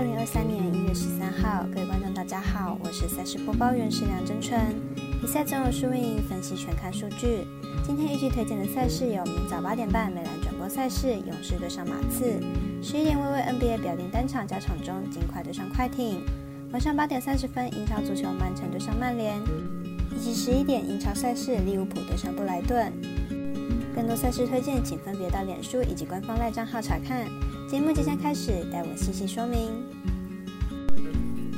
二零二三年一月十三号，各位观众大家好，我是赛事播报员是梁真纯。比赛总有输赢，分析全看数据。今天预计推荐的赛事有：明早八点半美兰转播赛事，勇士对上马刺；十一点微微 NBA 表定单场加场中，尽快对上快艇；晚上八点三十分英超足球曼城对上曼联，以及十一点英超赛事利物浦对上布莱顿。更多赛事推荐，请分别到脸书以及官方赖账号查看。节目即将开始，待我细细说明。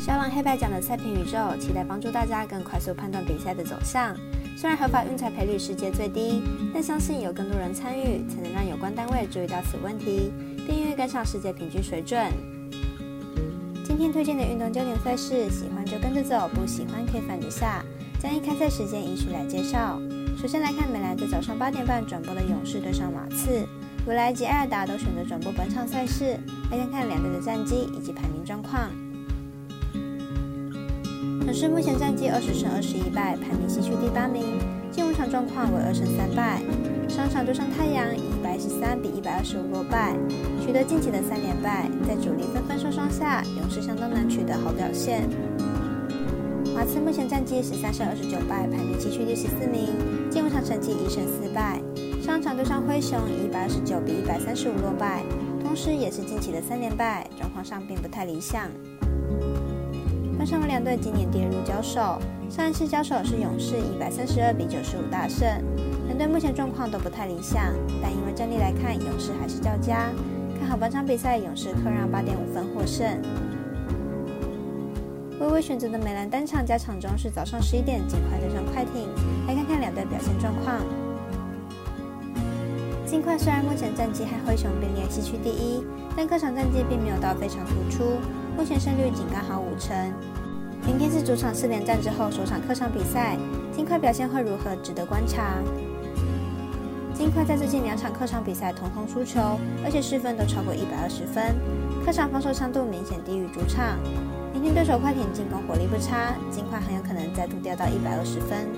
小王黑白奖的赛评宇宙，期待帮助大家更快速判断比赛的走向。虽然合法运彩赔率世界最低，但相信有更多人参与，才能让有关单位注意到此问题，并愿意跟上世界平均水准。今天推荐的运动焦点赛事，喜欢就跟着走，不喜欢可以反着下。将以开赛时间依序来介绍。首先来看美兰在早上八点半转播的勇士对上马刺。未来及艾尔达都选择转播本场赛事，来看看两队的战绩以及排名状况。勇士目前战绩二十胜二十一败，排名西区第八名。近五场状况为二胜三败，上场对上太阳以一百一十三比一百二十五落败，取得近期的三连败。在主力纷纷受伤下，勇士相当难取得好表现。马刺目前战绩十三胜二十九败，排名西区第十四名。近五场成绩一胜四败。上场对上灰熊，以一百二十九比一百三十五落败，同时也是近期的三连败，状况上并不太理想。观察两队今年跌入交手，上一次交手是勇士一百三十二比九十五大胜，两队目前状况都不太理想，但因为战力来看，勇士还是较佳，看好本场比赛勇士客让八点五分获胜。微微选择的美兰单场加场中是早上十一点，尽快登上快艇，来看看两队表现状况。金块虽然目前战绩和灰熊并列西区第一，但客场战绩并没有到非常突出，目前胜率仅刚好五成。明天是主场四连战之后首场客场比赛，金块表现会如何，值得观察。金块在最近两场客场比赛统统输球，而且失分都超过一百二十分，客场防守强度明显低于主场。明天对手快艇进攻火力不差，金块很有可能再度掉到一百二十分。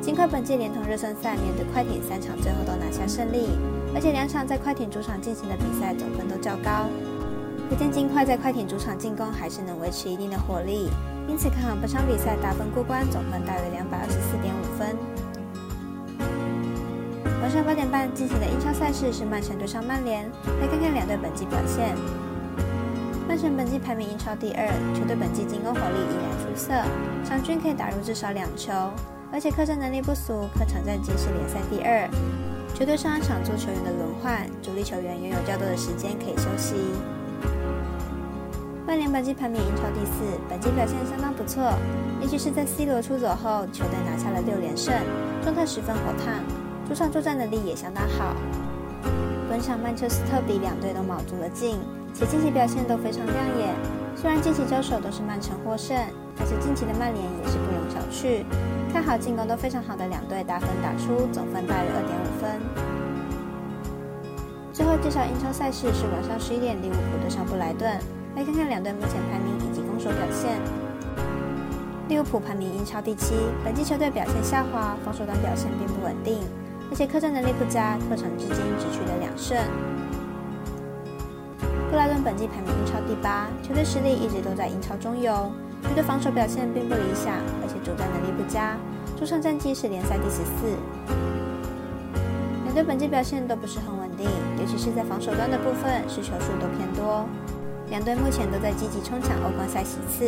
金块本季连同热身赛面对快艇三场，最后都拿下胜利，而且两场在快艇主场进行的比赛总分都较高。可见金块在快艇主场进攻还是能维持一定的火力，因此看好本场比赛打分过关，总分大约两百二十四点五分。晚上八点半进行的英超赛事是曼城对上曼联，来看看两队本季表现。曼城本季排名英超第二，球队本季进攻火力依然出色，场均可以打入至少两球。而且客战能力不俗，客场战绩是联赛第二。球队上一场做球员的轮换，主力球员拥有较多的时间可以休息。曼联本季排名英超第四，本季表现相当不错，尤其是在 C 罗出走后，球队拿下了六连胜，状态十分火烫，主场作战能力也相当好。本场曼彻斯特比两队都卯足了劲，且近期表现都非常亮眼。虽然近期交手都是曼城获胜，但是近期的曼联也是不容小觑。看好进攻都非常好的两队打分打出，总分大于二点五分。最后介绍英超赛事是晚上十一点利物浦对上布莱顿，来看看两队目前排名以及攻守表现。利物浦排名英超第七，本季球队表现下滑，防守端表现并不稳定，而且客战能力不佳，客场至今只取得两胜。本季排名英超第八，球队实力一直都在英超中游。球队防守表现并不理想，而且主战能力不佳，主场战绩是联赛第十四。两队本季表现都不是很稳定，尤其是在防守端的部分，失球数都偏多。两队目前都在积极冲抢欧冠赛席次，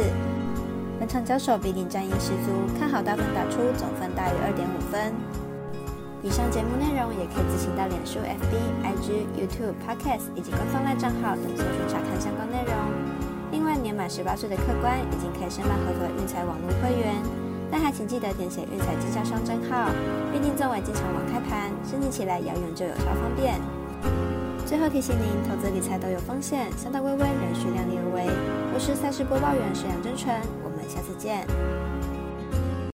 本场交手必定战意十足，看好大分打出，总分大于二点五分。以上节目内容也可以自行到脸书、FB、IG、YouTube、Podcast 以及官方外账号等搜寻查看相关内容。另外，年满十八岁的客官已经可以申办合格运彩网络会员，但还请记得填写运彩经销商证号，毕竟作为经常网开盘，申请起来遥远就有超方便。最后提醒您，投资理财都有风险，相当微微，仍需量力而为。我是赛事播报员沈阳真纯，我们下次见。